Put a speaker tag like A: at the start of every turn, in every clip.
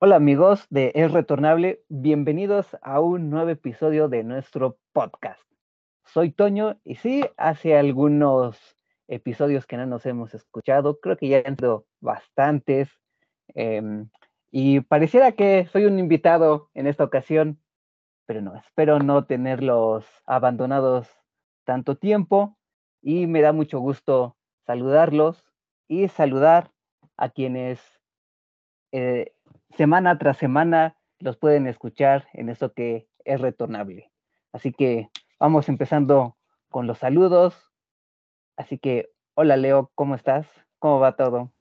A: Hola amigos de Es Retornable, bienvenidos a un nuevo episodio de nuestro podcast. Soy Toño y sí, hace algunos episodios que no nos hemos escuchado, creo que ya han sido bastantes em, y pareciera que soy un invitado en esta ocasión, pero no, espero no tenerlos abandonados tanto tiempo y me da mucho gusto saludarlos y saludar a quienes eh, semana tras semana los pueden escuchar en eso que es retornable. Así que vamos empezando con los saludos. Así que, hola Leo, ¿cómo estás? ¿Cómo va todo?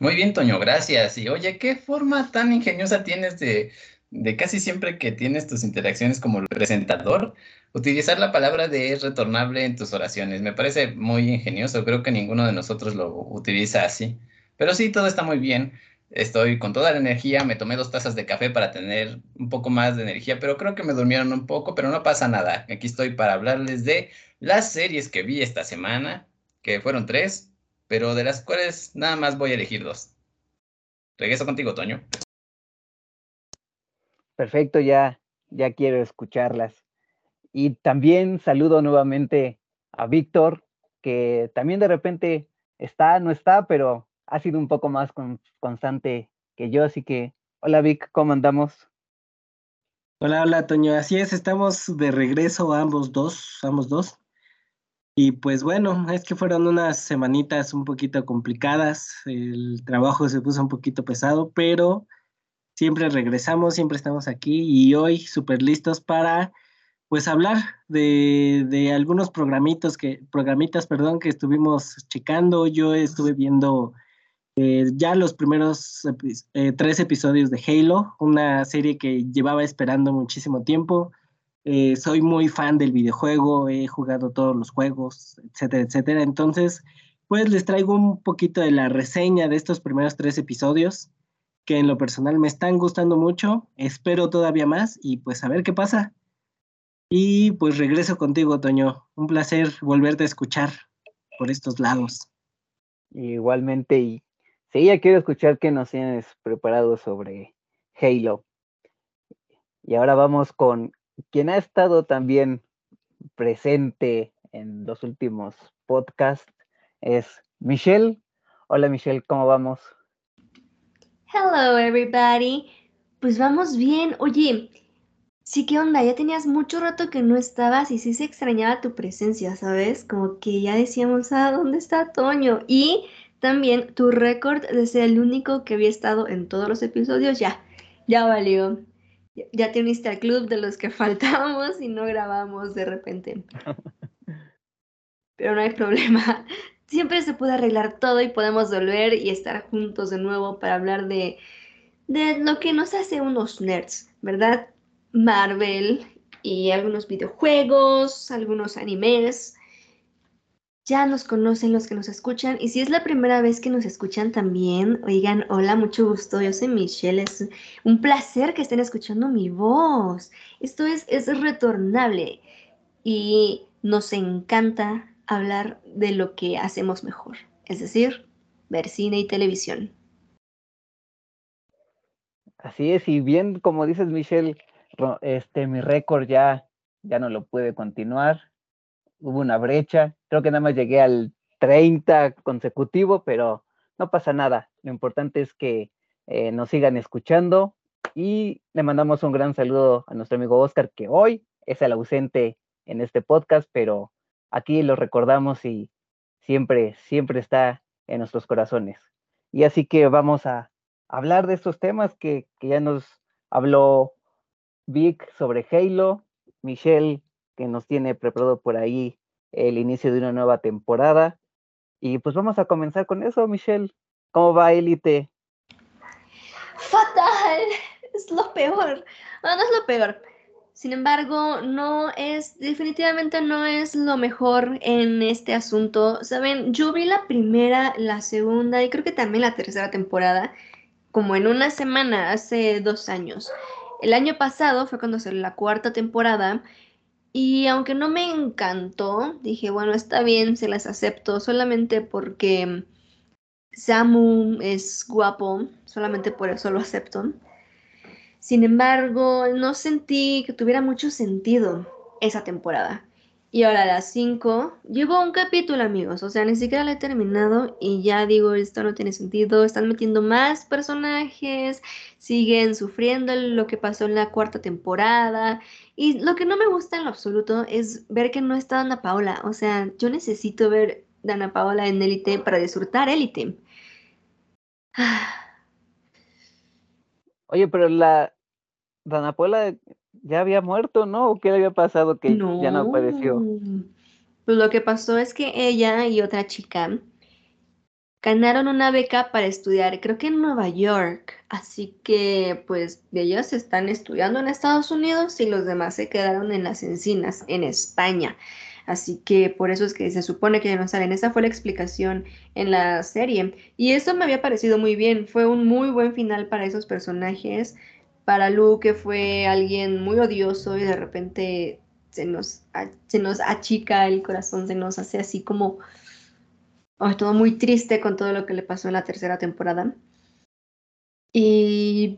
B: Muy bien, Toño, gracias. Y oye, ¿qué forma tan ingeniosa tienes de, de casi siempre que tienes tus interacciones como presentador, utilizar la palabra de retornable en tus oraciones? Me parece muy ingenioso, creo que ninguno de nosotros lo utiliza así. Pero sí, todo está muy bien. Estoy con toda la energía, me tomé dos tazas de café para tener un poco más de energía, pero creo que me durmieron un poco, pero no pasa nada. Aquí estoy para hablarles de las series que vi esta semana, que fueron tres, pero de las cuales nada más voy a elegir dos. Regreso contigo, Toño.
A: Perfecto, ya, ya quiero escucharlas. Y también saludo nuevamente a Víctor, que también de repente está, no está, pero ha sido un poco más constante que yo, así que hola Vic, ¿cómo andamos?
C: Hola, hola Toño, así es, estamos de regreso ambos dos, ambos dos. Y pues bueno, es que fueron unas semanitas un poquito complicadas, el trabajo se puso un poquito pesado, pero siempre regresamos, siempre estamos aquí y hoy súper listos para pues hablar de, de, algunos programitos que, programitas, perdón, que estuvimos checando. Yo estuve viendo eh, ya los primeros eh, tres episodios de Halo, una serie que llevaba esperando muchísimo tiempo. Eh, soy muy fan del videojuego, he jugado todos los juegos, etcétera, etcétera. Entonces, pues les traigo un poquito de la reseña de estos primeros tres episodios, que en lo personal me están gustando mucho. Espero todavía más y pues a ver qué pasa. Y pues regreso contigo, Toño. Un placer volverte a escuchar por estos lados.
A: Igualmente, y Sí, ya quiero escuchar qué nos tienes preparado sobre Halo. Y ahora vamos con quien ha estado también presente en los últimos podcasts, es Michelle. Hola Michelle, ¿cómo vamos?
D: Hello everybody. Pues vamos bien. Oye, sí, ¿qué onda? Ya tenías mucho rato que no estabas y sí se extrañaba tu presencia, ¿sabes? Como que ya decíamos, ah, ¿dónde está Toño? Y también tu récord de ser el único que había estado en todos los episodios, ya, ya valió. Ya, te uniste al club de los que faltamos y no grabamos de repente. Pero no hay problema. Siempre se puede arreglar todo y podemos volver y estar juntos de nuevo para hablar de, de lo que nos hace unos nerds, ¿verdad? Marvel y algunos videojuegos, algunos animes ya nos conocen los que nos escuchan y si es la primera vez que nos escuchan también, oigan, hola, mucho gusto, yo soy Michelle, es un placer que estén escuchando mi voz. Esto es, es retornable y nos encanta hablar de lo que hacemos mejor, es decir, ver cine y televisión.
A: Así es, y bien como dices Michelle, este mi récord ya, ya no lo puede continuar hubo una brecha. Creo que nada más llegué al 30 consecutivo, pero no pasa nada. Lo importante es que eh, nos sigan escuchando y le mandamos un gran saludo a nuestro amigo Oscar, que hoy es el ausente en este podcast, pero aquí lo recordamos y siempre, siempre está en nuestros corazones. Y así que vamos a hablar de estos temas que, que ya nos habló Vic sobre Halo, Michelle que nos tiene preparado por ahí el inicio de una nueva temporada. Y pues vamos a comenzar con eso, Michelle. ¿Cómo va Elite?
D: Fatal, es lo peor. No, no es lo peor. Sin embargo, no es, definitivamente no es lo mejor en este asunto. Saben, yo vi la primera, la segunda y creo que también la tercera temporada, como en una semana, hace dos años. El año pasado fue cuando salió la cuarta temporada y aunque no me encantó, dije, bueno, está bien, se las acepto, solamente porque Samu es guapo, solamente por eso lo acepto. Sin embargo, no sentí que tuviera mucho sentido esa temporada. Y ahora a las 5, llevo un capítulo, amigos. O sea, ni siquiera lo he terminado y ya digo, esto no tiene sentido. Están metiendo más personajes, siguen sufriendo lo que pasó en la cuarta temporada. Y lo que no me gusta en lo absoluto es ver que no está Dana Paola. O sea, yo necesito ver Dana Paola en Élite para disfrutar Élite.
A: Oye, pero la Dana Paola ya había muerto, ¿no? ¿O qué le había pasado que ya no apareció?
D: Pues lo que pasó es que ella y otra chica ganaron una beca para estudiar, creo que en Nueva York. Así que, pues, ellas están estudiando en Estados Unidos y los demás se quedaron en las encinas, en España. Así que por eso es que se supone que ya no salen. Esa fue la explicación en la serie. Y eso me había parecido muy bien. Fue un muy buen final para esos personajes para Lu, que fue alguien muy odioso y de repente se nos, se nos achica el corazón, se nos hace así como todo muy triste con todo lo que le pasó en la tercera temporada. Y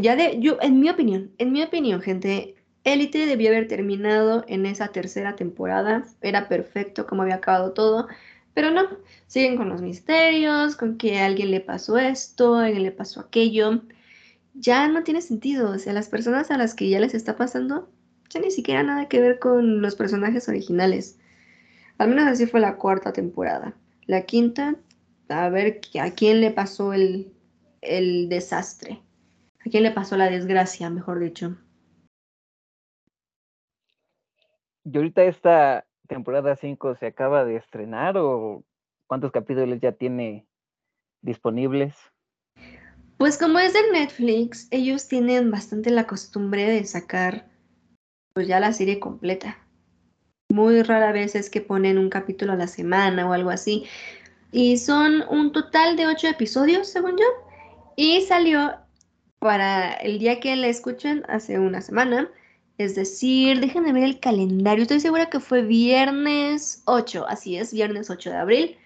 D: ya de, yo, en mi opinión, en mi opinión, gente, Élite debió haber terminado en esa tercera temporada. Era perfecto como había acabado todo. Pero no, siguen con los misterios, con que a alguien le pasó esto, a alguien le pasó aquello ya no tiene sentido. O sea, las personas a las que ya les está pasando, ya ni siquiera nada que ver con los personajes originales. Al menos así fue la cuarta temporada. La quinta, a ver a quién le pasó el, el desastre. A quién le pasó la desgracia, mejor dicho.
A: ¿Y ahorita esta temporada 5 se acaba de estrenar o cuántos capítulos ya tiene disponibles?
D: Pues como es de Netflix, ellos tienen bastante la costumbre de sacar pues ya la serie completa. Muy rara vez es que ponen un capítulo a la semana o algo así. Y son un total de ocho episodios, según yo. Y salió para el día que la escuchen hace una semana. Es decir, déjenme ver el calendario. Estoy segura que fue viernes 8. Así es, viernes 8 de abril.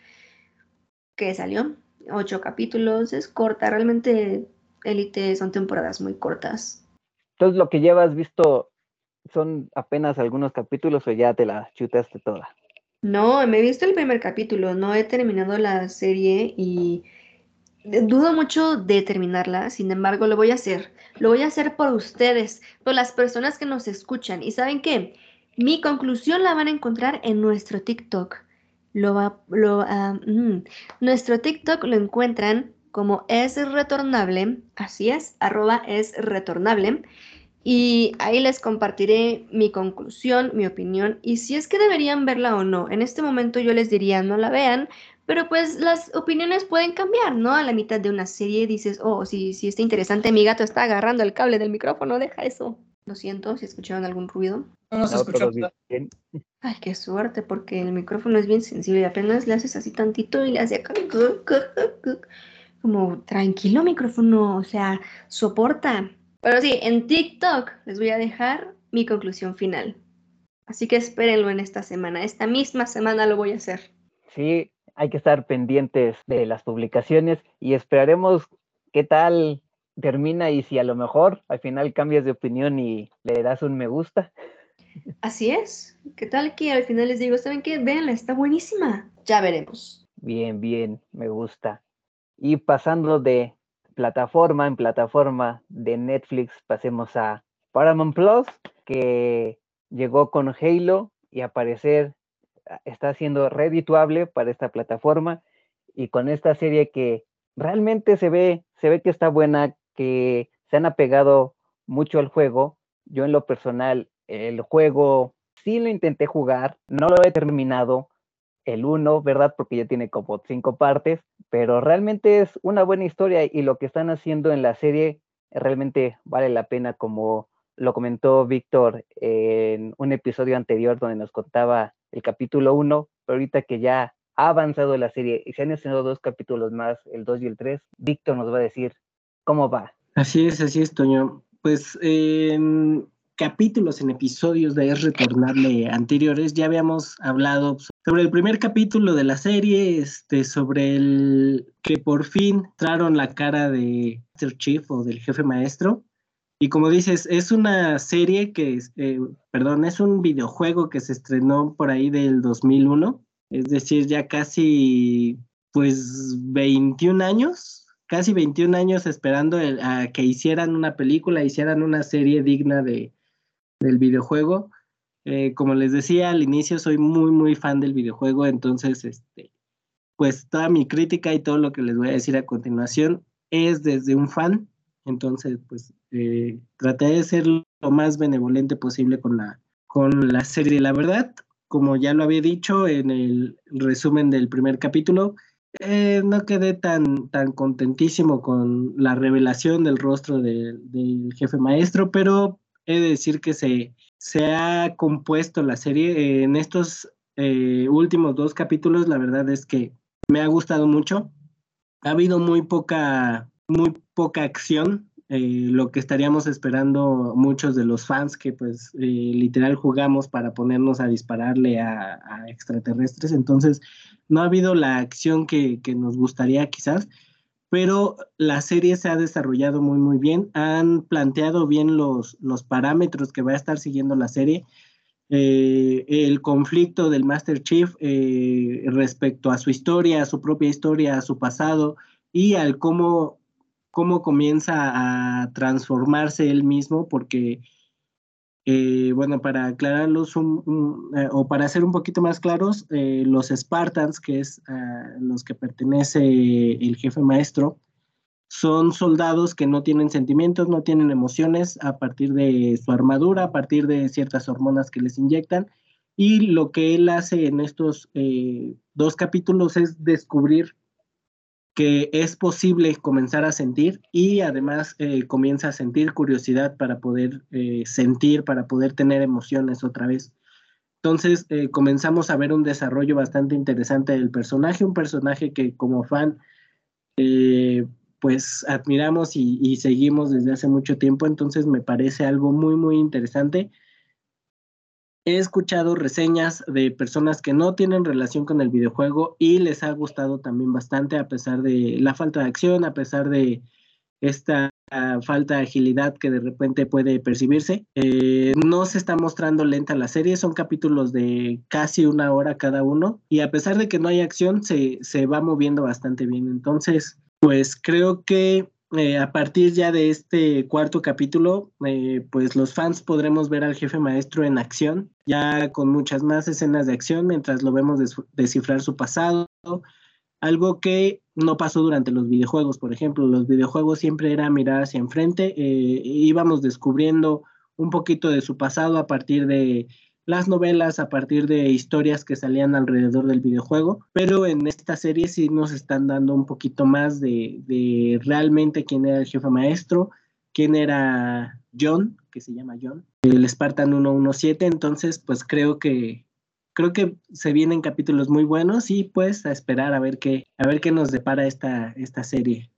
D: Que salió ocho capítulos, es corta, realmente Élite son temporadas muy cortas.
A: Entonces lo que llevas visto son apenas algunos capítulos o ya te la chutaste toda.
D: No, me he visto el primer capítulo, no he terminado la serie y dudo mucho de terminarla, sin embargo lo voy a hacer. Lo voy a hacer por ustedes, por las personas que nos escuchan. ¿Y saben qué? Mi conclusión la van a encontrar en nuestro TikTok. Lo va, lo, ah, mm, nuestro TikTok lo encuentran como es retornable, así es, arroba es retornable. Y ahí les compartiré mi conclusión, mi opinión y si es que deberían verla o no. En este momento yo les diría no la vean, pero pues las opiniones pueden cambiar, ¿no? A la mitad de una serie dices, oh, si, si está interesante, mi gato está agarrando el cable del micrófono, deja eso. Lo siento si escucharon algún ruido.
B: No, se escuchó.
A: Bien.
D: Ay, qué suerte, porque el micrófono es bien sensible y apenas le haces así tantito y le hace como tranquilo micrófono, o sea, soporta. Pero sí, en TikTok les voy a dejar mi conclusión final. Así que espérenlo en esta semana. Esta misma semana lo voy a hacer.
A: Sí, hay que estar pendientes de las publicaciones y esperaremos qué tal termina y si a lo mejor al final cambias de opinión y le das un me gusta.
D: Así es. ¿Qué tal que al final les digo, ¿saben qué? Véanla, está buenísima. Ya veremos.
A: Bien, bien, me gusta. Y pasando de plataforma en plataforma de Netflix, pasemos a Paramount Plus, que llegó con Halo y a parecer está siendo redituable para esta plataforma y con esta serie que realmente se ve, se ve que está buena, que se han apegado mucho al juego. Yo en lo personal, el juego sí lo intenté jugar, no lo he terminado, el uno, ¿verdad? Porque ya tiene como cinco partes, pero realmente es una buena historia y lo que están haciendo en la serie realmente vale la pena, como lo comentó Víctor en un episodio anterior donde nos contaba el capítulo 1, pero ahorita que ya ha avanzado la serie y se han estrenado dos capítulos más, el 2 y el 3, Víctor nos va a decir ¿Cómo va?
C: Así es, así es, Toño. Pues capítulos, en episodios de Es Retornable anteriores, ya habíamos hablado sobre el primer capítulo de la serie, este, sobre el que por fin traron la cara de Master Chief o del jefe maestro. Y como dices, es una serie que, eh, perdón, es un videojuego que se estrenó por ahí del 2001, es decir, ya casi, pues, 21 años, casi 21 años esperando a que hicieran una película, hicieran una serie digna de, del videojuego. Eh, como les decía al inicio, soy muy, muy fan del videojuego, entonces, este, pues toda mi crítica y todo lo que les voy a decir a continuación es desde un fan, entonces, pues eh, traté de ser lo más benevolente posible con la, con la serie. La verdad, como ya lo había dicho en el resumen del primer capítulo, eh, no quedé tan, tan contentísimo con la revelación del rostro del jefe maestro, pero he de decir que se, se ha compuesto la serie en estos eh, últimos dos capítulos. La verdad es que me ha gustado mucho. Ha habido muy poca, muy poca acción, eh, lo que estaríamos esperando muchos de los fans que pues eh, literal jugamos para ponernos a dispararle a, extraterrestres. Entonces, no ha habido la acción que, que nos gustaría quizás pero la serie se ha desarrollado muy, muy bien. Han planteado bien los, los parámetros que va a estar siguiendo la serie. Eh, el conflicto del Master Chief respecto a su historia, a su propia historia, a su pasado y al cómo, cómo comienza a transformarse él mismo, porque eh, bueno, para aclararlos eh, o para ser un poquito más claros, eh, los Spartans, que es a los que pertenece el jefe maestro, son soldados que no tienen sentimientos, no tienen emociones a partir de su armadura, a partir de ciertas hormonas que les inyectan. Y lo que él hace en estos dos capítulos es descubrir que es posible comenzar a sentir y además eh, comienza a sentir curiosidad para poder eh, sentir, para poder tener emociones otra vez. Entonces eh, comenzamos a ver un desarrollo bastante interesante del personaje, un personaje que como fan pues admiramos y, y, seguimos desde hace mucho tiempo, entonces me parece algo muy muy interesante he escuchado reseñas de personas que no tienen relación con el videojuego y les ha gustado también bastante a pesar de la falta de acción, a pesar de esta falta de agilidad que de repente puede percibirse. Eh, no se está mostrando lenta la serie, son capítulos de casi una hora cada uno y a pesar de que no hay acción, se, se va moviendo bastante bien. Entonces, pues creo que eh, a partir ya de este cuarto capítulo, eh, pues los fans podremos ver al jefe maestro en acción, ya con muchas más escenas de acción mientras lo vemos descifrar su pasado, algo que no pasó durante los videojuegos, por ejemplo, los videojuegos siempre era mirar hacia enfrente, eh, íbamos descubriendo un poquito de su pasado a partir de las novelas a partir de historias que salían alrededor del videojuego, pero en esta serie sí nos están dando un poquito más de, realmente quién era el jefe maestro, quién era John, que se llama John, el Spartan 117, entonces pues creo que creo que se vienen capítulos muy buenos y pues a esperar a ver qué a ver qué nos depara esta esta serie.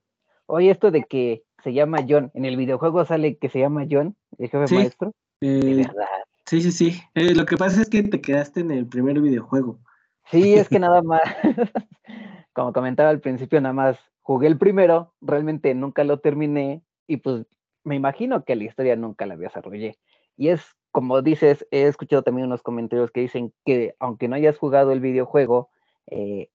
A: Oye, esto de que se llama John, en el videojuego sale que se llama John, el jefe maestro.
C: de verdad. Sí, sí, sí. Eh, lo que pasa es que te quedaste en el primer videojuego.
A: Sí, es que nada más, como comentaba al principio, nada más jugué el primero, realmente nunca lo terminé y pues me imagino que la historia nunca la desarrollé. Y es como dices, he escuchado también unos comentarios que dicen que aunque no hayas jugado el videojuego, eh,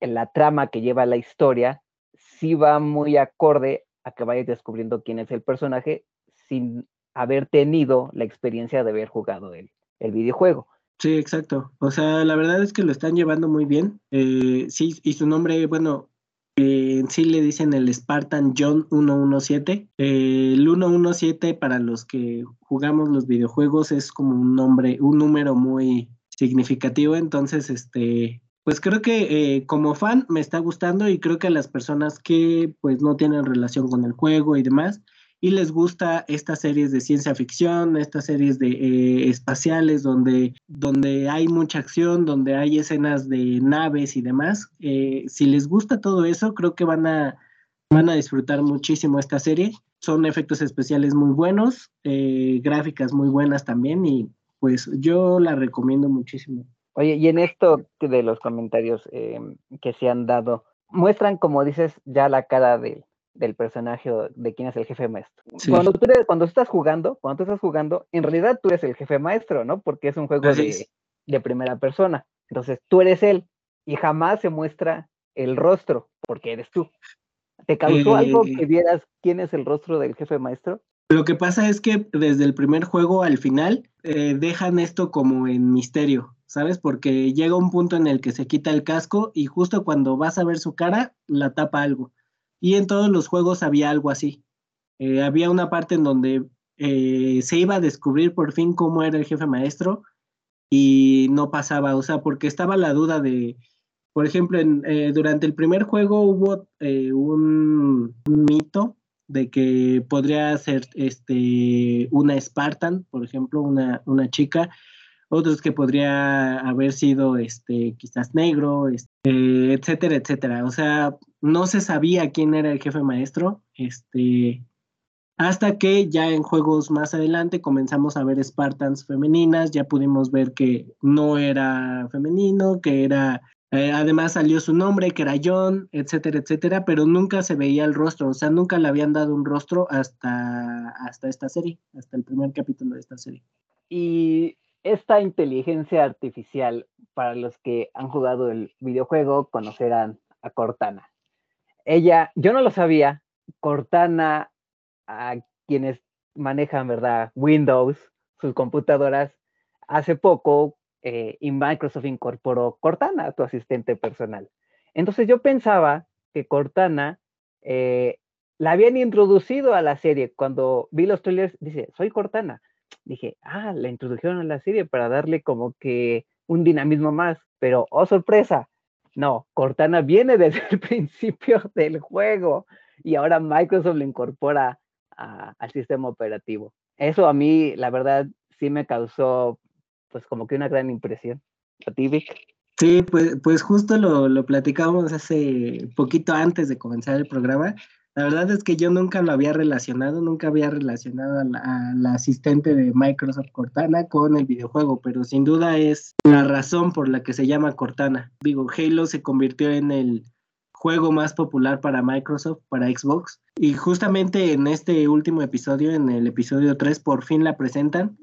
A: la trama que lleva la historia sí va muy acorde a que vayas descubriendo quién es el personaje sin haber tenido la experiencia de haber jugado el, el videojuego.
C: Sí, exacto. O sea, la verdad es que lo están llevando muy bien. Eh, sí, y su nombre, bueno, eh, sí le dicen el Spartan John 117. Eh, el 117 para los que jugamos los videojuegos es como un nombre, un número muy significativo. Entonces, este, pues creo que como fan me está gustando y creo que a las personas que pues no tienen relación con el juego y demás, y les gusta estas series de ciencia ficción, estas series de eh, espaciales donde, donde hay mucha acción, donde hay escenas de naves y demás. Eh, si les gusta todo eso, creo que van a, Van a disfrutar muchísimo esta serie. Son efectos especiales muy buenos, eh, gráficas muy buenas también y pues yo la recomiendo muchísimo.
A: Oye, y en esto de los comentarios eh, que se han dado, muestran, como dices, ya la cara de, del personaje de quién es el jefe maestro. Cuando, tú cuando estás jugando, cuando tú estás jugando, en realidad tú eres el jefe maestro, ¿no? Porque es un juego de, de, primera persona. Entonces tú eres él y jamás se muestra el rostro porque eres tú. ¿Te causó algo que vieras quién es el rostro del jefe maestro?
C: Lo que pasa es que desde el primer juego al final eh, dejan esto como en misterio, ¿sabes? Porque llega un punto en el que se quita el casco y justo cuando vas a ver su cara, la tapa algo. Y en todos los juegos había algo así. Eh, había una parte en donde eh, se iba a descubrir por fin cómo era el jefe maestro y no pasaba, o sea, porque estaba la duda de, por ejemplo, eh, durante el primer juego hubo un, mito de que podría ser este, una Spartan, por ejemplo, una, una chica, otros que podría haber sido este, quizás negro, este, etcétera, etcétera. O sea, no se sabía quién era el jefe maestro, este, hasta que ya en juegos más adelante comenzamos a ver Spartans femeninas, ya pudimos ver que no era femenino, que era, eh, además salió su nombre, que era John, etcétera, etcétera, pero nunca se veía el rostro, o sea, nunca le habían dado un rostro hasta, hasta esta serie, hasta el primer capítulo de esta serie.
A: Y esta inteligencia artificial, para los que han jugado el videojuego, conocerán a Cortana ella, yo no lo sabía, Cortana, a quienes manejan, ¿verdad? Windows, sus computadoras, hace poco eh, y Microsoft incorporó Cortana, tu asistente personal. Entonces yo pensaba que Cortana eh, la habían introducido a la serie. Cuando vi los trailers, dice, soy Cortana. Dije, ah, la introdujeron a la serie para darle como que un dinamismo más. Pero, oh sorpresa, no, Cortana viene desde el principio del juego y ahora Microsoft lo incorpora al sistema operativo. Eso a mí, la verdad, sí me causó pues como que una gran impresión. ¿A ti, Vic?
C: Sí, pues, pues justo lo, lo platicábamos hace poquito antes de comenzar el programa la verdad es que yo nunca lo había relacionado, nunca había relacionado a la, asistente de Microsoft Cortana con el videojuego, pero sin duda es la razón por la que se llama Cortana. Digo, Halo se convirtió en el juego más popular para Microsoft, para Xbox, y justamente en este último episodio, en el episodio 3, por fin la presentan.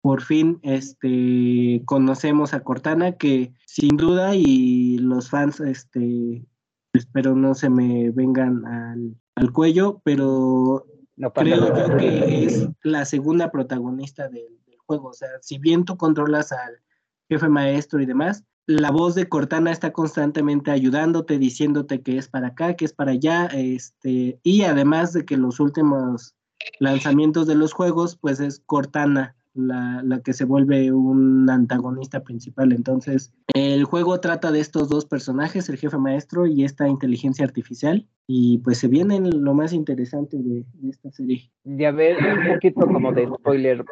C: Por fin este, conocemos a Cortana, que sin duda y los fans este, espero no se me vengan al, al cuello, pero creo yo que es la segunda protagonista del, juego. O sea, si bien tú controlas al jefe maestro y demás, la voz de Cortana está constantemente ayudándote, diciéndote que es para acá, que es para allá, este, y además de que los últimos lanzamientos de los juegos, pues es Cortana la, la, que se vuelve un antagonista principal. Entonces, el juego trata de estos dos personajes, el jefe maestro y esta inteligencia artificial. Y pues se viene lo más interesante de, esta serie.
A: Y a ver, un poquito como de spoiler,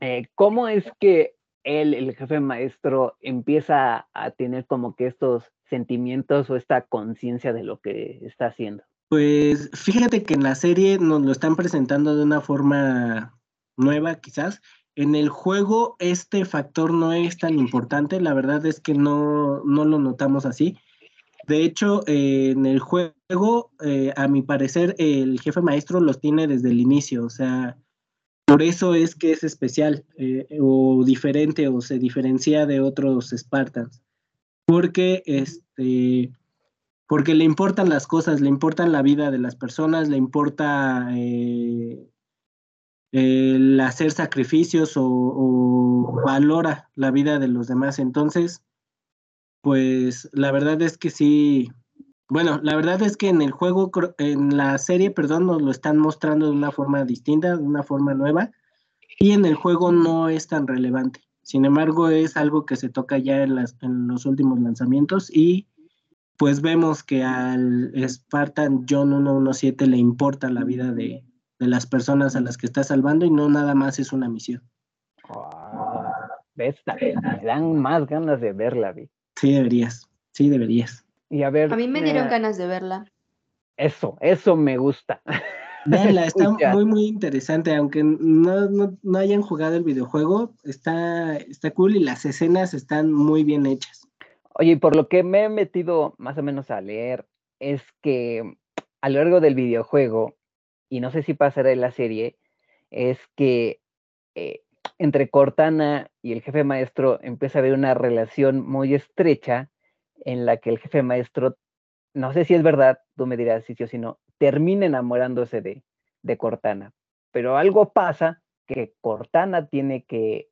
A: eh, ¿cómo es que él, el jefe maestro, empieza a tener como que estos sentimientos o esta conciencia de lo que está haciendo?
C: Pues fíjate que en la serie nos lo están presentando de una forma nueva quizás, en el juego este factor no es tan importante, la verdad es que no, no lo notamos así. De hecho, eh, en el juego, eh, a mi parecer, el jefe maestro los tiene desde el inicio, o sea, por eso es que es especial eh, o diferente o se diferencia de otros Spartans, porque este, porque le importan las cosas, le importan la vida de las personas, le importa el hacer sacrificios o, valora la vida de los demás. Entonces, pues la verdad es que sí, bueno, la verdad es que en el juego, en la serie, perdón, nos lo están mostrando de una forma distinta, de una forma nueva, y en el juego no es tan relevante. Sin embargo, es algo que se toca ya en, las, en los últimos lanzamientos y pues vemos que al Spartan John 117 le importa la vida de, de las personas a las que está salvando y no nada más es una misión.
A: ¿Ves? Me dan más ganas de verla, vi.
C: Sí, deberías. Sí, deberías.
D: Y a ver. A mí me dieron ganas de verla.
A: Eso, eso me gusta.
C: Véanla, está muy, muy interesante, aunque no, no, hayan jugado el videojuego, está, está cool y las escenas están muy bien hechas.
A: Oye, por lo que me he metido más o menos a leer, es que a lo largo del videojuego, y no sé si pasará en la serie, es que eh, entre Cortana y el jefe maestro empieza a haber una relación muy estrecha en la que el jefe maestro, no sé si es verdad, tú me dirás si sí o si no, termina enamorándose de, de Cortana. Pero algo pasa que Cortana tiene que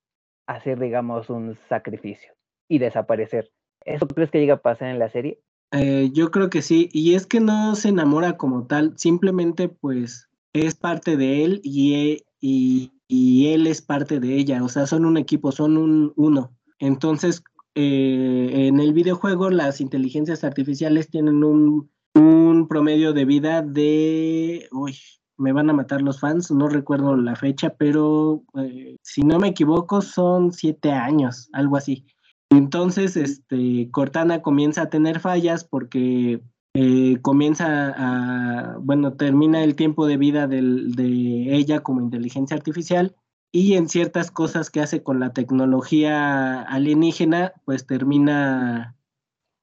A: hacer, digamos, un sacrificio y desaparecer. ¿Eso crees que llega a pasar en la serie?
C: Eh, yo creo que sí, y es que no se enamora como tal, simplemente pues es parte de él y, y, y él es parte de ella, o sea, son un equipo, son un uno. Entonces, eh, en el videojuego las inteligencias artificiales tienen un, un promedio de vida de, uy, me van a matar los fans, no recuerdo la fecha, pero eh, si no me equivoco son siete años, algo así. Entonces, este, Cortana comienza a tener fallas porque eh, comienza a, bueno, termina el tiempo de vida de ella como inteligencia artificial y en ciertas cosas que hace con la tecnología alienígena, pues termina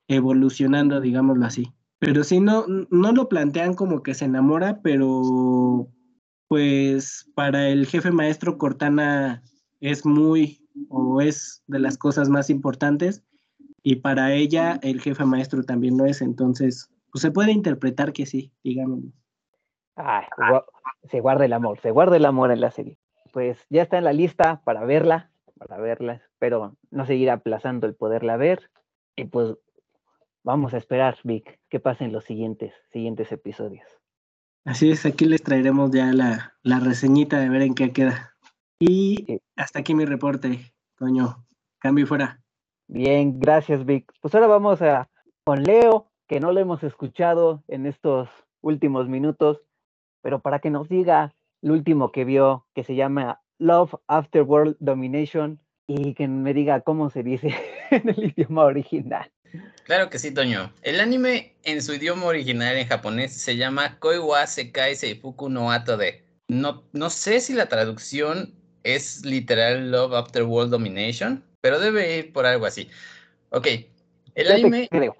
C: evolucionando, digámoslo así. Pero si no, no lo plantean como que se enamora, pero pues para el jefe maestro Cortana es muy o es de las cosas más importantes y para ella el jefe maestro también lo es, entonces pues se puede interpretar que sí, digamos.
A: se guarda el amor, se guarda el amor en la serie. Pues ya está en la lista para verla, para verla, espero no seguir aplazando el poderla ver y pues vamos a esperar, Vic, que pasen los siguientes, siguientes episodios.
C: Así es, aquí les traeremos ya la, la reseñita de ver en qué queda. Y hasta aquí mi reporte, Toño. Cambio fuera.
A: Bien, gracias, Vic. Pues ahora vamos a con Leo, que no lo hemos escuchado en estos últimos minutos, pero para que nos diga lo último que vio, que se llama Love After World Domination, y que me diga cómo se dice en el idioma original.
B: Claro que sí, Toño. El anime en su idioma original en japonés se llama Koi wa Sekai Seifuku no Atode. No, no sé si la traducción es literal Love After World Domination, pero debe ir por algo así. Ok, el anime...
A: creo.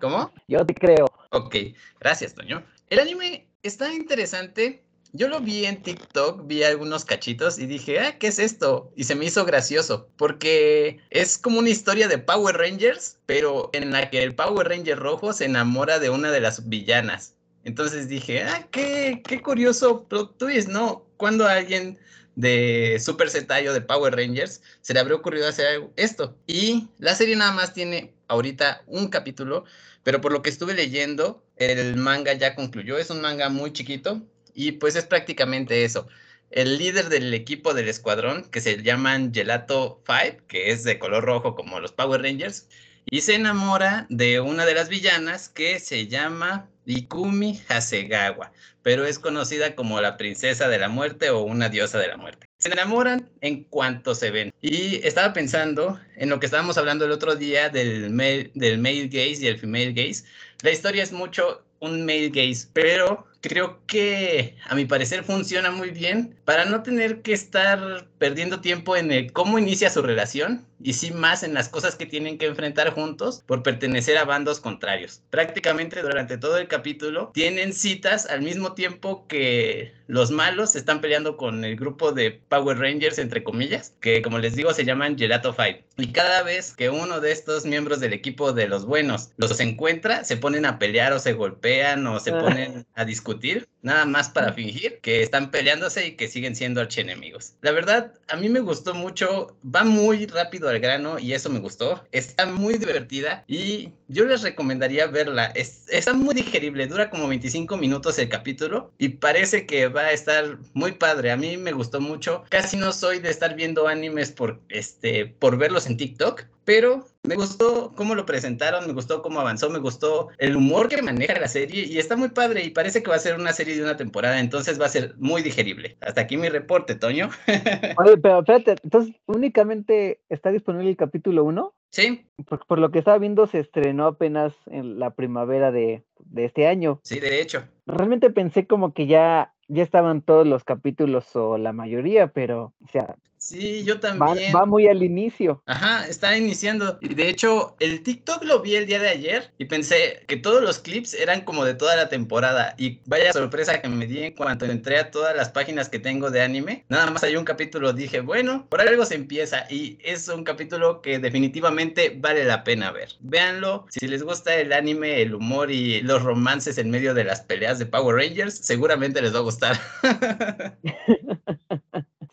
B: ¿Cómo?
A: Yo te creo.
B: Ok, gracias, Toño. El anime está interesante. Yo lo vi en TikTok, vi algunos cachitos y dije, ah, ¿qué es esto? Y se me hizo gracioso, porque es como una historia de Power Rangers, pero en la que el Power Ranger rojo se enamora de una de las villanas. Entonces dije, ah, qué, qué curioso plot twist, ¿no? Cuando alguien de Super Sentai o de Power Rangers, se le habría ocurrido hacer esto. Y la serie nada más tiene ahorita un capítulo, pero por lo que estuve leyendo, el manga ya concluyó. Es un manga muy chiquito y pues es prácticamente eso. El líder del equipo del escuadrón, que se llaman Gelato 5, que es de color rojo como los Power Rangers, y se enamora de una de las villanas que se llama Ikumi Hasegawa, pero es conocida como la princesa de la muerte o una diosa de la muerte. Se enamoran en cuanto se ven. Y estaba pensando en lo que estábamos hablando el otro día del, del male gaze y el female gaze. La historia es mucho un male gaze, pero creo que a mi parecer funciona muy bien para no tener que estar perdiendo tiempo en el cómo inicia su relación y sí más en las cosas que tienen que enfrentar juntos por pertenecer a bandos contrarios. Prácticamente durante todo el capítulo tienen citas al mismo tiempo que los malos están peleando con el grupo de Power Rangers, entre comillas, que como les digo se llaman Gelato Fight. Y cada vez que uno de estos miembros del equipo de los buenos los encuentra, se ponen a pelear o se golpean o se ah. ponen a discutir, discutir. Nada más para fingir que están peleándose y que siguen siendo archienemigos. La verdad, a mí me gustó mucho, va muy rápido al grano y eso me gustó. Está muy divertida y yo les recomendaría verla. está muy digerible, dura como 25 minutos el capítulo y parece que va a estar muy padre. A mí me gustó mucho. Casi no soy de estar viendo animes por, este, por verlos en TikTok, pero me gustó cómo lo presentaron, me gustó cómo avanzó, me gustó el humor que maneja la serie y está muy padre y parece que va a ser una serie de una temporada, entonces va a ser muy digerible. Hasta aquí mi reporte, Toño.
A: Oye, pero espérate, entonces únicamente está disponible el capítulo 1?
B: Sí.
A: Por, por lo que estaba viendo, se estrenó apenas en la primavera de, de este año.
B: Sí, de hecho.
A: Realmente pensé como que ya, ya estaban todos los capítulos o la mayoría, pero, o sea,
B: Sí, yo
A: va,
B: también.
A: va muy al inicio.
B: Ajá, está iniciando. Y de hecho, el TikTok lo vi el día de ayer y pensé que todos los clips eran como de toda la temporada. Y vaya sorpresa que me di en cuanto entré a todas las páginas que tengo de anime. Nada más hay un capítulo, dije, bueno, por algo se empieza. Y es un capítulo que definitivamente vale la pena ver. Véanlo. Si les gusta el anime, el humor y los romances en medio de las peleas de Power Rangers, seguramente les va a gustar.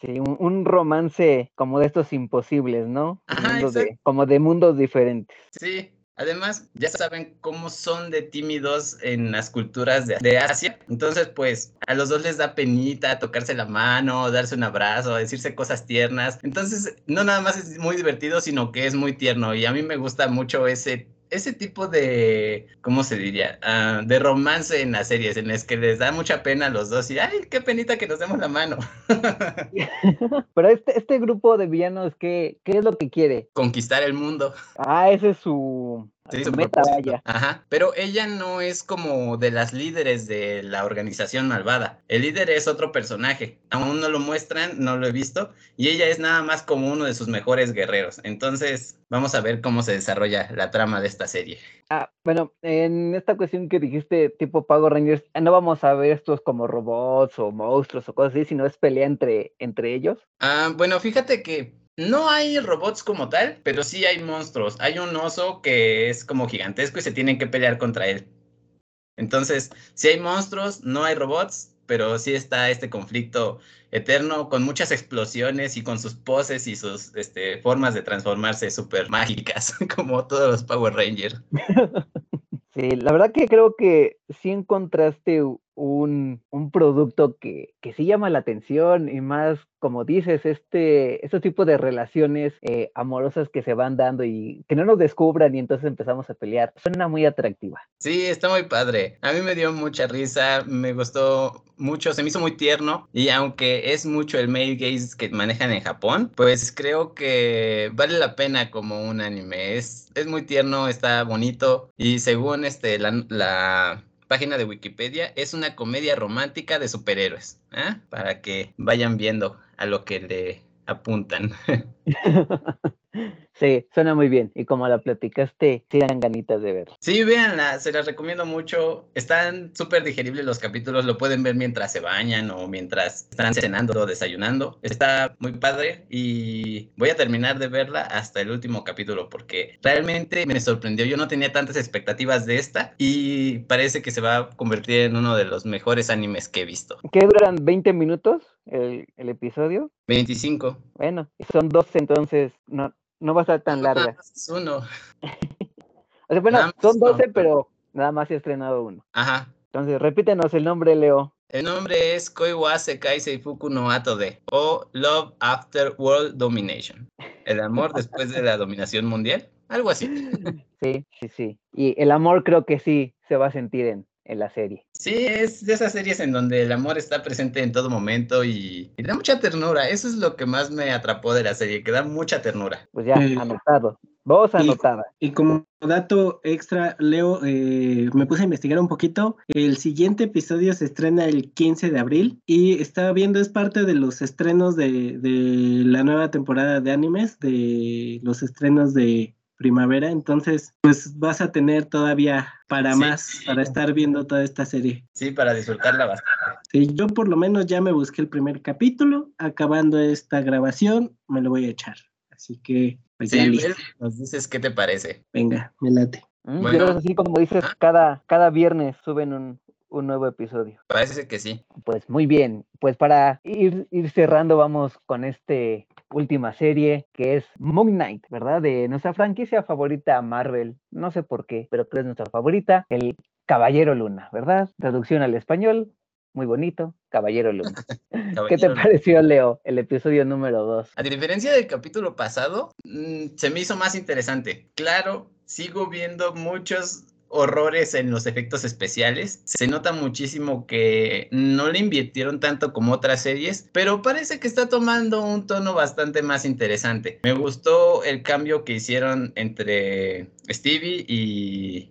A: Sí, un, un romance como de estos imposibles, ¿no?
B: Ajá,
A: de- como de mundos diferentes.
B: Sí, además ya saben cómo son de tímidos en las culturas de, de Asia. Entonces, pues a los dos les da penita tocarse la mano, darse un abrazo, decirse cosas tiernas. Entonces, no nada más es muy divertido, sino que es muy tierno. Y a mí me gusta mucho ese, ese tipo de, ¿cómo se diría? Ah, de romance en las series, en las que les da mucha pena a los dos y, ay, qué penita que nos demos la mano.
A: Pero este, este grupo de villanos, ¿qué, ¿qué es lo que quiere?
B: Conquistar el mundo.
A: Ah, ese es su,
B: Sí,
A: meta, vaya.
B: Ajá, pero ella no es como de las líderes de la organización malvada. El líder es otro personaje. Aún no lo muestran, no lo he visto. Y ella es nada más como uno de sus mejores guerreros. Entonces, vamos a ver cómo se desarrolla la trama de esta serie.
A: Ah, bueno, en esta cuestión que dijiste, tipo Power Rangers, no vamos a ver estos como robots o monstruos o cosas así, sino es pelea entre, entre ellos.
B: Ah, bueno, fíjate que no hay robots como tal, pero sí hay monstruos. Hay un oso que es como gigantesco y se tienen que pelear contra él. Entonces, sí hay monstruos, no hay robots, pero sí está este conflicto eterno con muchas explosiones y con sus poses y sus este, formas de transformarse súper mágicas, como todos los Power Rangers.
A: Sí, la verdad que creo que sí encontraste un, un producto que, que sí llama la atención y más, como dices, este, estos tipos de relaciones eh, amorosas que se van dando y que no nos descubran y entonces empezamos a pelear. Suena muy atractiva.
B: Sí, está muy padre. A mí me dio mucha risa, me gustó mucho, se me hizo muy tierno y aunque es mucho el male gaze que manejan en Japón, pues creo que vale la pena como un anime. Es, es muy tierno, está bonito y según este, la página de Wikipedia es una comedia romántica de superhéroes, ¿ah? para que vayan viendo a lo que le apuntan.
A: Sí, suena muy bien. Y como la platicaste, sí dan ganitas de verla.
B: Sí, véanla, se las recomiendo mucho. Están súper digeribles los capítulos, lo pueden ver mientras se bañan o mientras están cenando o desayunando. Está muy padre y voy a terminar de verla hasta el último capítulo porque realmente me sorprendió. Yo no tenía tantas expectativas de esta y parece que se va a convertir en uno de los mejores animes que he visto.
A: ¿Qué duran 20 minutos el, el episodio?
B: 25.
A: Bueno, son 12, entonces no, no va a estar tan
B: Nada
A: larga.
B: más es uno.
A: O sea, bueno, son
B: uno,
A: 12,
B: pero-
A: pero nada más he estrenado uno.
B: Ajá.
A: Entonces, repítenos el nombre, Leo.
B: El nombre es Koiwa Sekai Seifuku no Atode o Love After World Domination. El amor después de la dominación mundial. Algo así.
A: Sí, sí, sí. Y el amor creo que sí se va a sentir en, en la serie.
B: Sí, es de esas series en donde el amor está presente en todo momento y, y da mucha ternura. Eso es lo que más me atrapó de la serie, que da mucha ternura.
A: Pues ya,
C: Eh,
A: anotado. Voz
C: y-
A: anotada.
C: Y como dato extra, Leo, eh, me puse a investigar un poquito. El siguiente episodio se estrena el 15 de abril y estaba viendo, es parte de los estrenos de, de la nueva temporada de animes, de los estrenos de primavera. Entonces, pues vas a tener todavía para
B: Sí.
C: más, para estar viendo toda esta serie.
B: Sí, para disfrutarla bastante.
C: Sí, yo por lo menos ya me busqué el primer capítulo. Acabando esta grabación, me lo voy a echar. Así que, pues ya
B: Sí,
C: listo.
B: ¿ves? nos dices qué te parece.
C: Venga, me late.
A: Mm,
B: Bueno.
A: pero así como dices,
B: Ah.
A: cada, cada viernes suben un, un nuevo episodio.
B: Parece que sí.
A: Pues muy bien. Pues para ir, ir cerrando, vamos con este última serie que es Moon Knight, ¿verdad? De nuestra franquicia favorita Marvel. No sé por qué, pero creo que es nuestra favorita. El Caballero Luna, ¿verdad? Traducción al español. Muy bonito. Caballero Luna. ¿Qué te pareció, Leo, el episodio número 2?
B: A diferencia del capítulo pasado, mm, se me hizo más interesante. Claro, sigo viendo muchos horrores en los efectos especiales. Se nota muchísimo que no le invirtieron tanto como otras series, pero parece que está tomando un tono bastante más interesante. Me gustó el cambio que hicieron entre Stevie y,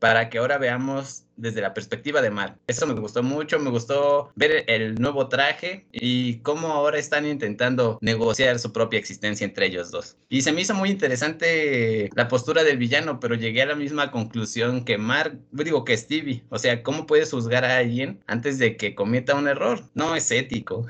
B: para que ahora veamos desde la perspectiva de Mark. Eso me gustó mucho, me gustó ver el nuevo traje y cómo ahora están intentando negociar su propia existencia entre ellos dos. Y se me hizo muy interesante la postura del villano, pero llegué a la misma conclusión que Mark, digo que Stevie. O sea, ¿cómo puedes juzgar a alguien antes de que cometa un error? No es ético.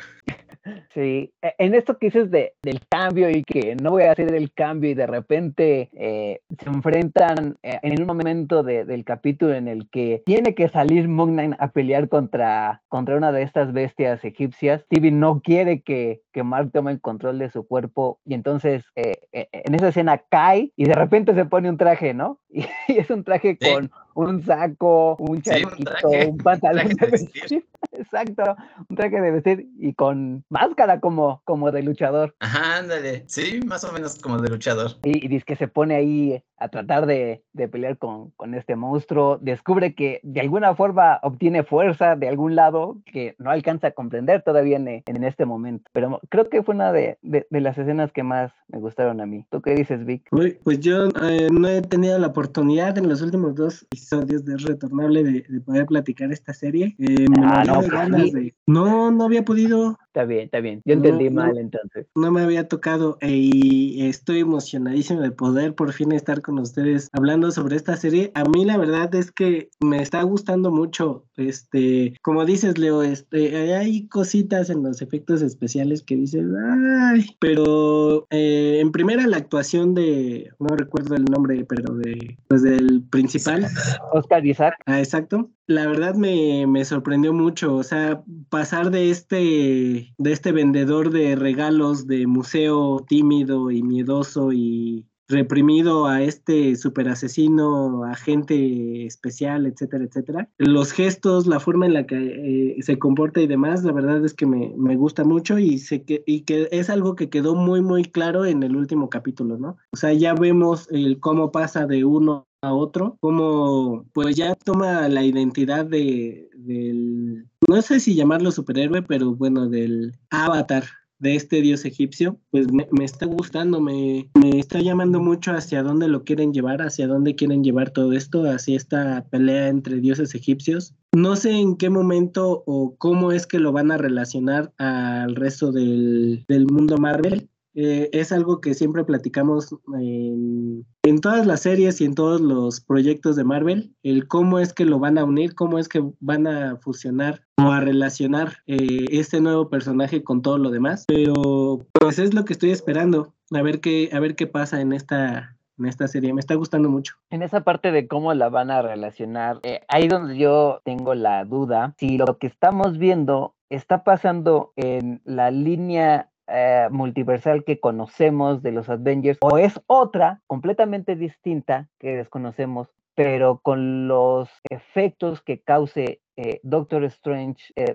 A: Sí, e, en esto que dices de, del cambio y que no voy a hacer el cambio y de repente eh, se enfrentan eh, en un momento del capítulo en el que tiene que salir Moon a pelear contra, contra una de estas bestias egipcias, Stevie no quiere que, que Mark tome el control de su cuerpo y entonces eh, en esa escena cae y de repente se pone un traje, ¿no? Y, es un traje con un saco, un chalequito, un, pantalón de vestir. Exacto, un traje de vestir y con máscara como, como de luchador.
B: Ajá, ándale, sí, más o menos como de luchador.
A: Y, y dice que se pone ahí a tratar de, de pelear con, con, este monstruo, descubre que de alguna forma obtiene fuerza de algún lado que no alcanza a comprender todavía en, en este momento. Pero creo que fue una de, de, de, las escenas que más me gustaron a mí. ¿Tú qué dices, Vic?
C: Pues yo eh, no he tenido la oportunidad en los últimos dos episodios de Retornable de, de poder platicar esta serie. Eh, ah, no, ganas de... no, no había podido.
A: Está bien, está bien. Yo entendí mal entonces.
C: No me había tocado y estoy emocionadísimo de poder por fin estar con ustedes hablando sobre esta serie. A mí la verdad es que me está gustando mucho. Este, como dices, Leo, este, hay cositas en los efectos especiales que dices, ay, pero eh, en primera la actuación de, no recuerdo el nombre, pero de, pues del principal.
A: Oscar Isaac.
C: Ah, exacto la verdad me, me, sorprendió mucho, o sea, pasar de este, de este vendedor de regalos de museo tímido y miedoso y reprimido a este super asesino, agente especial, etcétera, etcétera. Los gestos, la forma en la que eh, se comporta y demás, la verdad es que me, me gusta mucho y, sé que, y que es algo que quedó muy, muy claro en el último capítulo, ¿no? O sea, ya vemos el cómo pasa de uno a otro, como pues ya toma la identidad de, del, no sé si llamarlo superhéroe, pero bueno, del avatar de este dios egipcio, pues me, está gustando, me, me, está llamando mucho hacia dónde lo quieren llevar, hacia dónde quieren llevar todo esto, hacia esta pelea entre dioses egipcios. No sé en qué momento o cómo es que lo van a relacionar al resto del, del mundo Marvel, eh, es algo que siempre platicamos en, todas las series y en todos los proyectos de Marvel, el cómo es que lo van a unir, cómo es que van a fusionar o a relacionar eh, este nuevo personaje con todo lo demás. Pero pues es lo que estoy esperando, a ver qué, a ver qué pasa en esta, en esta serie. Me está gustando mucho.
A: En esa parte de cómo la van a relacionar, eh, ahí donde yo tengo la duda, si lo que estamos viendo está pasando en la línea eh, multiversal que conocemos de los Avengers o es otra completamente distinta que desconocemos, pero con los efectos que cause eh, Doctor Strange eh,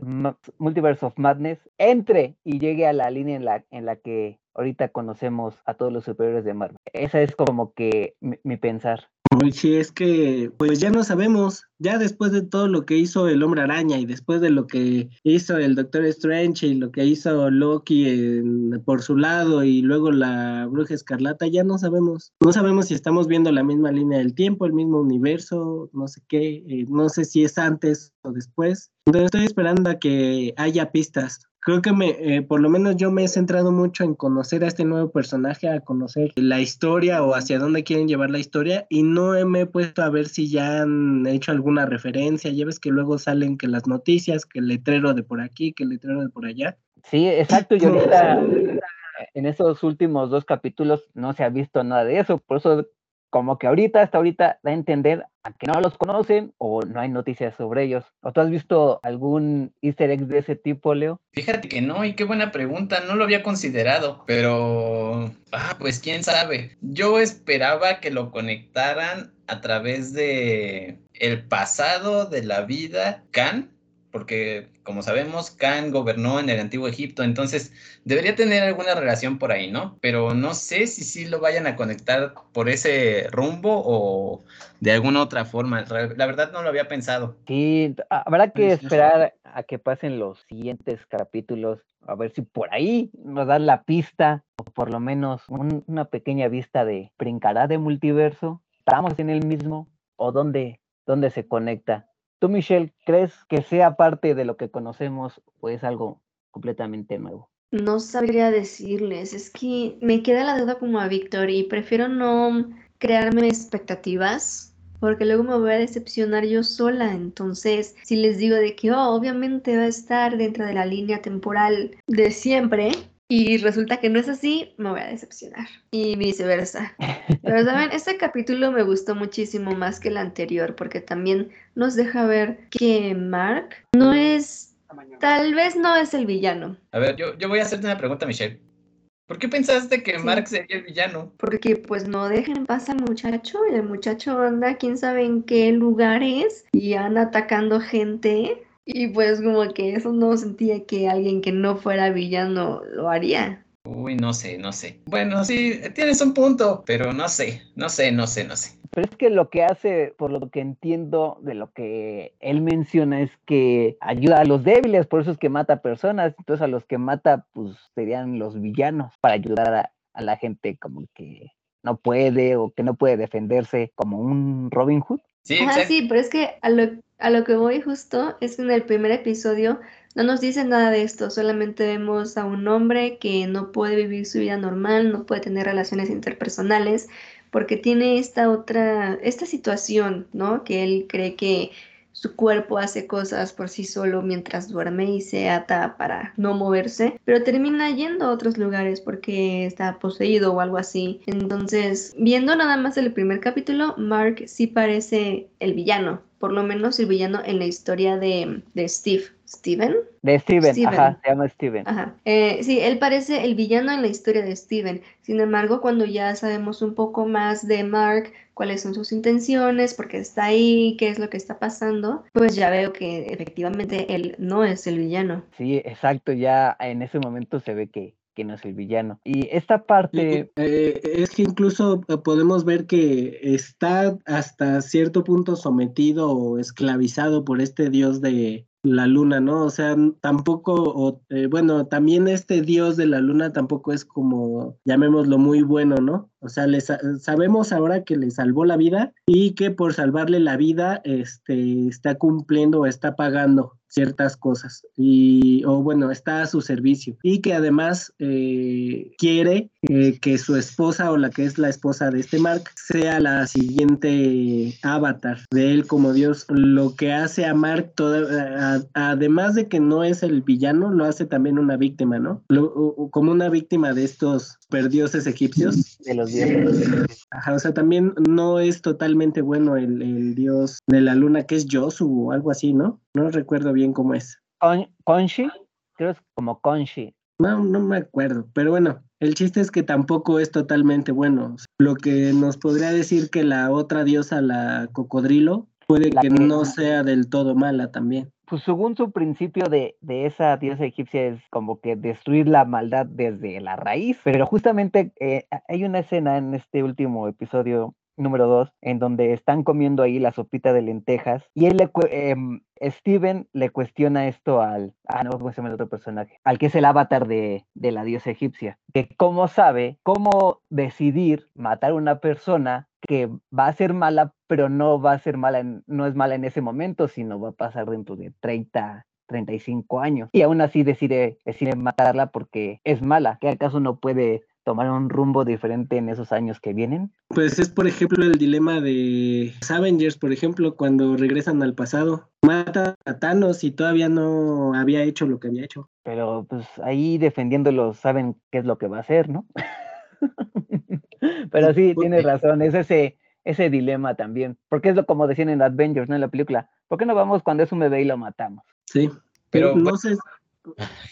A: Multiverse of Madness entre y llegue a la línea en la, en la que ahorita conocemos a todos los superiores de Marvel. Esa es como que mi, pensar.
C: Sí, es que pues ya no sabemos, ya después de todo lo que hizo el hombre araña y después de lo que hizo el Doctor Strange y lo que hizo Loki por su lado y luego la bruja escarlata, ya no sabemos. No sabemos si estamos viendo la misma línea del tiempo, el mismo universo, no sé qué, eh, no sé si es antes o después. Entonces estoy esperando a que haya pistas creo que me, eh, por lo menos yo me he centrado mucho en conocer a este nuevo personaje, a conocer la historia o hacia dónde quieren llevar la historia y no me he puesto a ver si ya han hecho alguna referencia. Ya ves que luego salen que las noticias, que el letrero de por aquí, que el letrero de por allá.
A: Sí, exacto. Y ahorita en esos últimos dos capítulos no se ha visto nada de eso. Por eso como que ahorita, hasta ahorita, da a entender a que no los conocen o no hay noticias sobre ellos. ¿O tú has visto algún easter egg de ese tipo, Leo?
B: Fíjate que no, y qué buena pregunta, no lo había considerado, pero, ah, pues quién sabe. Yo esperaba que lo conectaran a través de el pasado de la vida Khan porque como sabemos, Khan gobernó en el antiguo Egipto, entonces debería tener alguna relación por ahí, ¿no? Pero no sé si sí lo vayan a conectar por ese rumbo o de alguna otra forma. La verdad no lo había pensado.
A: Sí, habrá que esperar a que pasen los siguientes capítulos, a ver si por ahí nos dan la pista, o por lo menos una pequeña vista de brincará de multiverso. ¿Estamos en el mismo? ¿O dónde, dónde se conecta? ¿Tú, Michelle, crees que sea parte de lo que conocemos o es algo completamente nuevo?
D: No sabría decirles, es que me queda la duda como a Víctor y prefiero no crearme expectativas porque luego me voy a decepcionar yo sola. Entonces, si les digo de que oh, obviamente va a estar dentro de la línea temporal de siempre, y resulta que no es así, me voy a decepcionar. Y viceversa. Pero saben, este capítulo me gustó muchísimo más que el anterior porque también nos deja ver que Mark no es, tal vez no es el villano.
B: A ver, yo, yo voy a hacerte una pregunta, Michelle. ¿Por qué pensaste que Mark sería el villano?
D: Porque pues no dejen pasar al muchacho, el muchacho anda quién sabe en qué lugares y anda atacando gente y pues como que eso no sentía que alguien que no fuera villano lo haría.
B: Uy, no sé, no sé. Bueno, sí, tienes un punto, pero no sé, no sé, no sé, no sé.
A: Pero es que lo que hace, por lo que entiendo de lo que él menciona, es que ayuda a los débiles, por eso es que mata personas. Entonces a los que mata, pues serían los villanos, para ayudar a, a la gente como que no puede o que no puede defenderse como un Robin Hood.
D: Sí, sí, pero es que a lo, a lo que voy justo es que en el primer episodio no nos dice nada de esto, solamente vemos a un hombre que no puede vivir su vida normal, no puede tener relaciones interpersonales, porque tiene esta otra, esta situación, ¿no? Que él cree que su cuerpo hace cosas por sí solo mientras duerme y se ata para no moverse, pero termina yendo a otros lugares porque está poseído o algo así. Entonces, viendo nada más el primer capítulo, Mark sí parece el villano, por lo menos el villano en la historia de, de Steve. Steven.
A: De Steven, ajá, se llama Steven.
D: Ajá. Eh, sí, él parece el villano en la historia de Steven. Sin embargo, cuando ya sabemos un poco más de Mark, cuáles son sus intenciones, por qué está ahí, qué es lo que está pasando, pues ya veo que efectivamente él no es el villano.
A: Sí, exacto, ya en ese momento se ve que, que no es el villano. Y esta parte...
C: Eh, es que incluso eh, podemos ver que está hasta cierto punto sometido o esclavizado por este dios de, la luna, ¿no? O sea, tampoco, o, eh, bueno, también este dios de la luna tampoco es como, llamémoslo, muy bueno, ¿no? O sea, les, sabemos ahora que le salvó la vida y que por salvarle la vida, este, está cumpliendo o está pagando ciertas cosas. Y o bueno está a su servicio. Y que además eh, quiere eh, que su esposa o la que es la esposa de este Mark sea la siguiente avatar de él como Dios. Lo que hace a Mark además de que no es el villano lo hace también una víctima no como una víctima de estos perdioses egipcios.
A: De los dioses.
C: O sea también no es totalmente bueno el, el dios de la luna que es Josu o algo así no no recuerdo bien cómo es.
A: Conchi, creo que es como Conchi.
C: No, no me acuerdo, pero bueno, el chiste es que tampoco es totalmente bueno. Lo que nos podría decir que la otra diosa, la cocodrilo, puede que, no sea del todo mala también.
A: Pues según su principio de, de, esa diosa egipcia es como que destruir la maldad desde la raíz, pero justamente eh, hay una escena en este último episodio número dos, en donde están comiendo ahí la sopita de lentejas y él le, em, Steven le cuestiona esto al, ah, no, ¿cómo se llama el otro personaje? Al que es el avatar de, la diosa egipcia, que cómo sabe cómo decidir matar a una persona que va a ser mala, pero no va a ser mala, no es mala en ese momento, sino va a pasar dentro de 30, 35 años. Y aún así decide, decide matarla porque es mala. ¿Que acaso no puede tomar un rumbo diferente en esos años que vienen?
C: Pues es, por ejemplo, el dilema de Avengers, por ejemplo, cuando regresan al pasado. Mata a Thanos y todavía no había hecho lo que había hecho.
A: Pero pues ahí defendiéndolo saben qué es lo que va a hacer, ¿no? Pero sí, tienes razón, es ese, ese dilema también. Porque es lo como decían en Avengers, ¿no? En la película. ¿Por qué no vamos cuando es un bebé y lo matamos?
C: Sí, pero, no sé,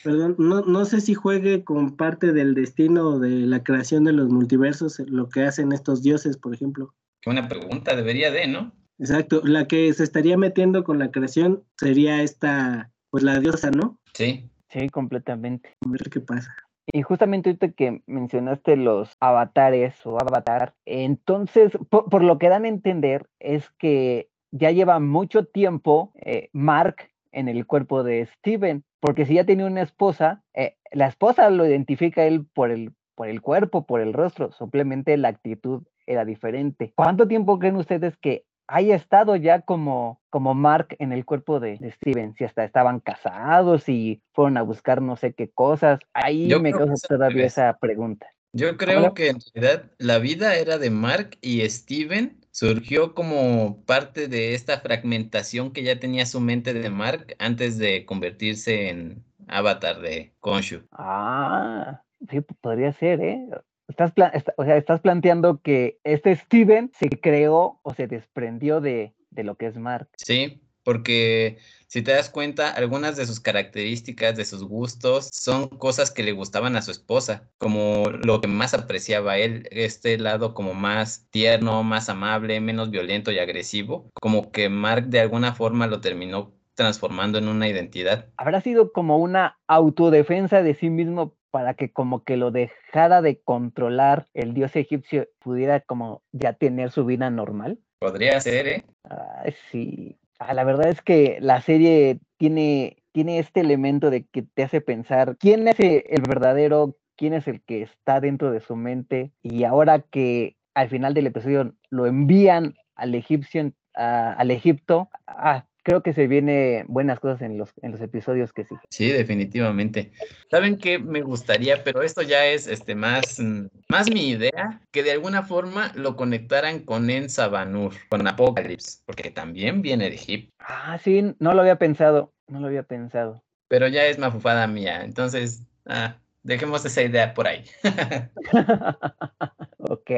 C: Perdón, no, no sé si juegue con parte del destino de la creación de los multiversos, lo que hacen estos dioses, por ejemplo.
B: Qué buena pregunta, debería de, ¿no?
C: Exacto, la que se estaría metiendo con la creación sería esta pues la diosa, ¿no?
B: Sí.
A: Sí, completamente.
C: A ver qué pasa.
A: Y justamente ahorita que mencionaste los avatares o avatar, entonces, por, por lo que dan a entender es que ya lleva mucho tiempo eh, Mark en el cuerpo de Steven, porque si ya tenía una esposa, eh, la esposa lo identifica él por el, por el cuerpo, por el rostro, simplemente la actitud era diferente. ¿Cuánto tiempo creen ustedes que haya estado ya como, como Mark en el cuerpo de, de Steven? Si hasta estaban casados y fueron a buscar no sé qué cosas. Ahí
B: Yo
A: me causa todavía esa pregunta.
B: Yo creo que en realidad la vida era de Mark y Steven surgió como parte de esta fragmentación que ya tenía su mente de Mark antes de convertirse en avatar de Khonshu.
A: Ah, sí, podría ser, ¿eh? Estás, o sea, estás planteando que este Steven se creó o se desprendió de, de lo que es Mark.
B: Sí, porque si te das cuenta, algunas de sus características, de sus gustos, son cosas que le gustaban a su esposa, como lo que más apreciaba él, este lado como más tierno, más amable, menos violento y agresivo, como que Mark de alguna forma lo terminó transformando en una identidad.
A: ¿Habrá sido como una autodefensa de sí mismo para que como que lo dejara de controlar el dios egipcio, pudiera como ya tener su vida normal?
B: Podría ser, ¿eh?
A: Ay, sí. Ah, la verdad es que la serie tiene, tiene este elemento de que te hace pensar quién es e- el verdadero, quién es el que está dentro de su mente. Y ahora que al final del episodio lo envían al egipcio, a- al Egipto, ah, creo que se vienen buenas cosas en los, en los episodios que sí.
B: Sí, definitivamente. ¿Saben qué me gustaría? Pero esto ya es este más, mm, más mi idea, que de alguna forma lo conectaran con Ensabanur, con Apocalypse, porque también viene de Egipto,
A: Ah, sí, no lo había pensado, no lo había pensado.
B: pero ya es mafufada mía. Entonces, ah, dejemos esa idea por ahí.
A: Ok.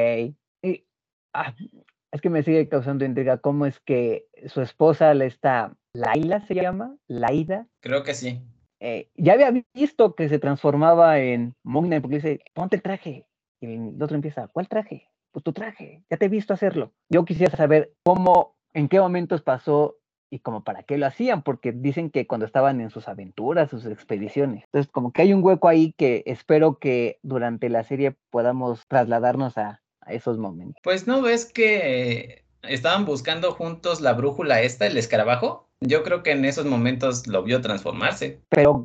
A: Y, ah, es que me sigue causando intriga cómo es que su esposa, la esta Laila se llama, Laida,
B: Creo que sí.
A: eh, ya había visto que se transformaba en Knight porque dice, ponte el traje. Y el otro empieza, ¿cuál traje? Pues tu traje, ya te he visto hacerlo. Yo quisiera saber cómo, en qué momentos pasó y como para qué lo hacían, porque dicen que cuando estaban en sus aventuras, sus expediciones. Entonces, como que hay un hueco ahí que espero que durante la serie podamos trasladarnos a, a esos momentos.
B: Pues no ves que estaban buscando juntos la brújula esta, el escarabajo. Yo creo que en esos momentos lo vio transformarse.
A: Pero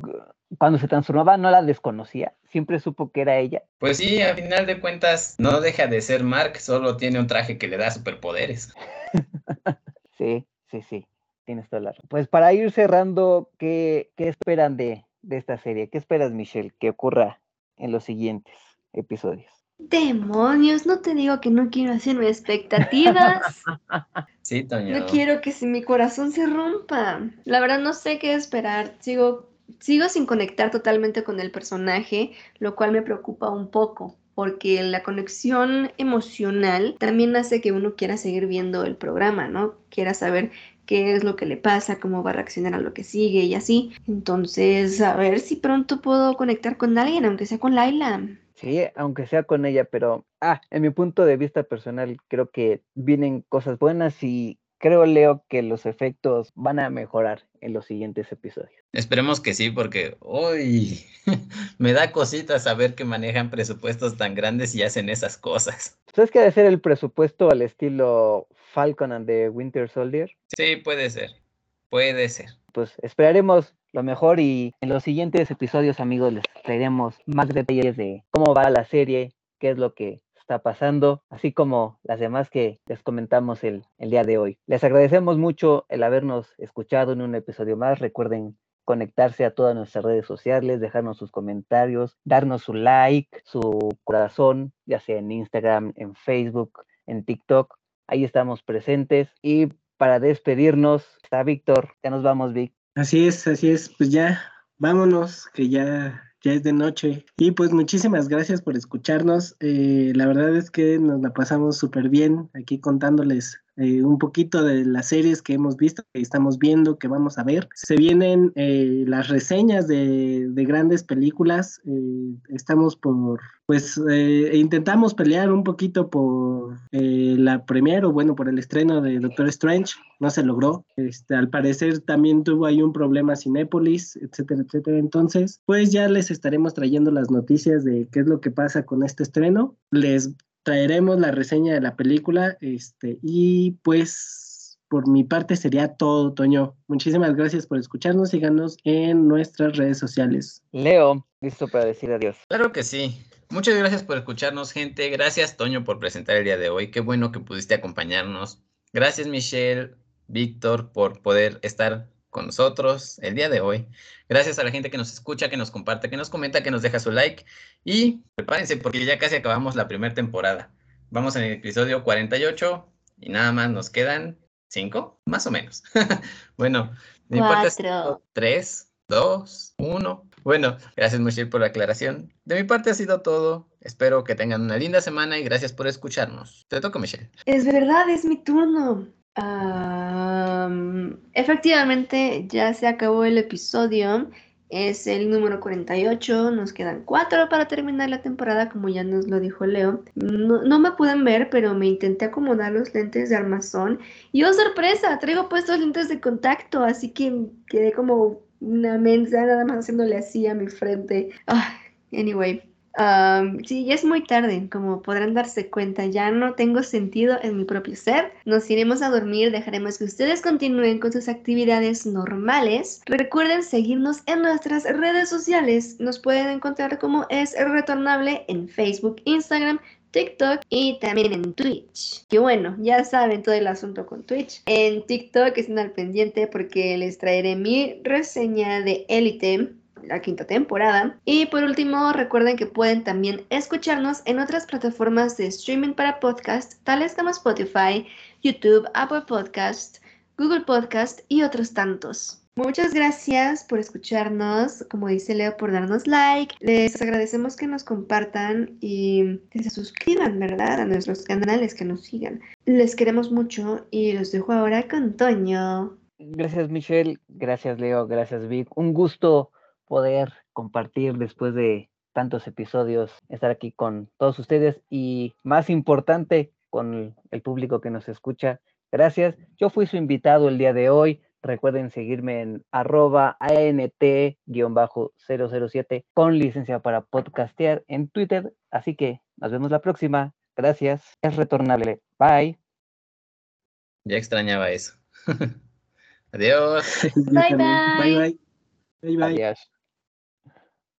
A: cuando se transformaba no la desconocía, siempre supo que era ella.
B: Pues sí, a final de cuentas no deja de ser Mark, solo tiene un traje que le da superpoderes.
A: Sí, sí, sí, tienes toda la razón. Pues para ir cerrando, ¿qué, qué esperan de, de esta serie? ¿Qué esperas, Michelle, que ocurra en los siguientes episodios?
D: Demonios, no te digo que no quiero hacerme expectativas.
B: Sí, Toño.
D: No quiero que si mi corazón se rompa. La verdad no sé qué esperar. Sigo, sigo sin conectar totalmente con el personaje, lo cual me preocupa un poco, porque la conexión emocional también hace que uno quiera seguir viendo el programa, ¿no? Quiera saber qué es lo que le pasa, cómo va a reaccionar a lo que sigue y así. Entonces, a ver si pronto puedo conectar con alguien, aunque sea con Laila.
A: Sí, aunque sea con ella, pero, ah, en mi punto de vista personal, creo que vienen cosas buenas y creo, Leo, que los efectos van a mejorar en los siguientes episodios.
B: Esperemos que sí, porque hoy me da cositas saber que manejan presupuestos tan grandes y hacen esas cosas.
A: ¿Sabes qué ha de ser el presupuesto al estilo Falcon and the Winter Soldier?
B: Sí, puede ser. Puede ser.
A: Pues esperaremos lo mejor y en los siguientes episodios, amigos, les traeremos más detalles de cómo va la serie, qué es lo que está pasando, así como las demás que les comentamos el, el día de hoy. Les agradecemos mucho el habernos escuchado en un episodio más. Recuerden conectarse a todas nuestras redes sociales, dejarnos sus comentarios, darnos su like, su corazón, ya sea en Instagram, en Facebook, en TikTok. Ahí estamos presentes. Y para despedirnos, está Víctor. Ya nos vamos, Vic.
C: Así es, así es. Pues ya, vámonos, que ya, ya es de noche. Y pues muchísimas gracias por escucharnos. Eh, la verdad es que nos la pasamos súper bien aquí contándoles eh, un poquito de las series que hemos visto, que estamos viendo, que vamos a ver. Se vienen eh, las reseñas de, de grandes películas. Eh, estamos por, pues, intentamos pelear un poquito por la premiere, o bueno, por el estreno de Doctor Strange. No se logró. Este, al parecer también tuvo ahí un problema Cinépolis, etcétera, etcétera. Entonces, pues ya les estaremos trayendo las noticias de qué es lo que pasa con este estreno. Les traeremos la reseña de la película. Este, y pues por mi parte sería todo, Toño. Muchísimas gracias por escucharnos. Síganos en nuestras redes sociales.
A: Leo, listo para decir adiós.
B: Claro que sí. Muchas gracias por escucharnos, gente. Gracias, Toño, por presentar el día de hoy. Qué bueno que pudiste acompañarnos. Gracias, Michelle, Víctor, por poder estar con nosotros el día de hoy. Gracias a la gente que nos escucha, que nos comparte, que nos comenta, que nos deja su like. Y prepárense porque ya casi acabamos la primera temporada. Vamos en el episodio 48 y nada más nos quedan cinco, más o menos. bueno,
D: de mi parte
B: 3, 2, 1. Bueno, gracias Michelle por la aclaración. De mi parte ha sido todo. Espero que tengan una linda semana y gracias por escucharnos. Te toco, Michelle.
D: Es verdad, es mi turno efectivamente, ya se acabó el episodio. Es el número 48. Nos quedan cuatro para terminar la temporada, como ya nos lo dijo Leo. No, me pueden ver, pero me intenté acomodar los lentes de armazón. Y oh, sorpresa, traigo puestos lentes de contacto, así que quedé como una mensa nada más haciéndole así a mi frente. Ah, anyway, sí, ya es muy tarde, como podrán darse cuenta, ya no tengo sentido en mi propio ser. Nos iremos a dormir, dejaremos que ustedes continúen con sus actividades normales. Recuerden seguirnos en nuestras redes sociales. Nos pueden encontrar como es retornable en Facebook, Instagram, TikTok y también en Twitch. Y bueno, ya saben todo el asunto con Twitch. En TikTok estén al pendiente porque les traeré mi reseña de Elite la quinta temporada. Y por último, recuerden que pueden también escucharnos en otras plataformas de streaming para podcast, tales como Spotify, YouTube, Apple Podcast, Google Podcast y otros tantos. Muchas gracias por escucharnos, como dice Leo, por darnos like. Les agradecemos que nos compartan y que se suscriban, ¿verdad? A nuestros canales, que nos sigan. Les queremos mucho y los dejo ahora con Toño.
A: Gracias Michelle, gracias Leo, gracias Vic. Un gusto poder compartir después de tantos episodios, estar aquí con todos ustedes y más importante, con el público que nos escucha. Gracias. Yo fui su invitado el día de hoy. Recuerden seguirme en arroba ANT-007 con licencia para podcastear en Twitter. Así que nos vemos la próxima. Gracias. Es retornable. Bye.
B: Ya extrañaba eso. Adiós.
D: Bye bye.
C: Bye bye.
A: Adiós.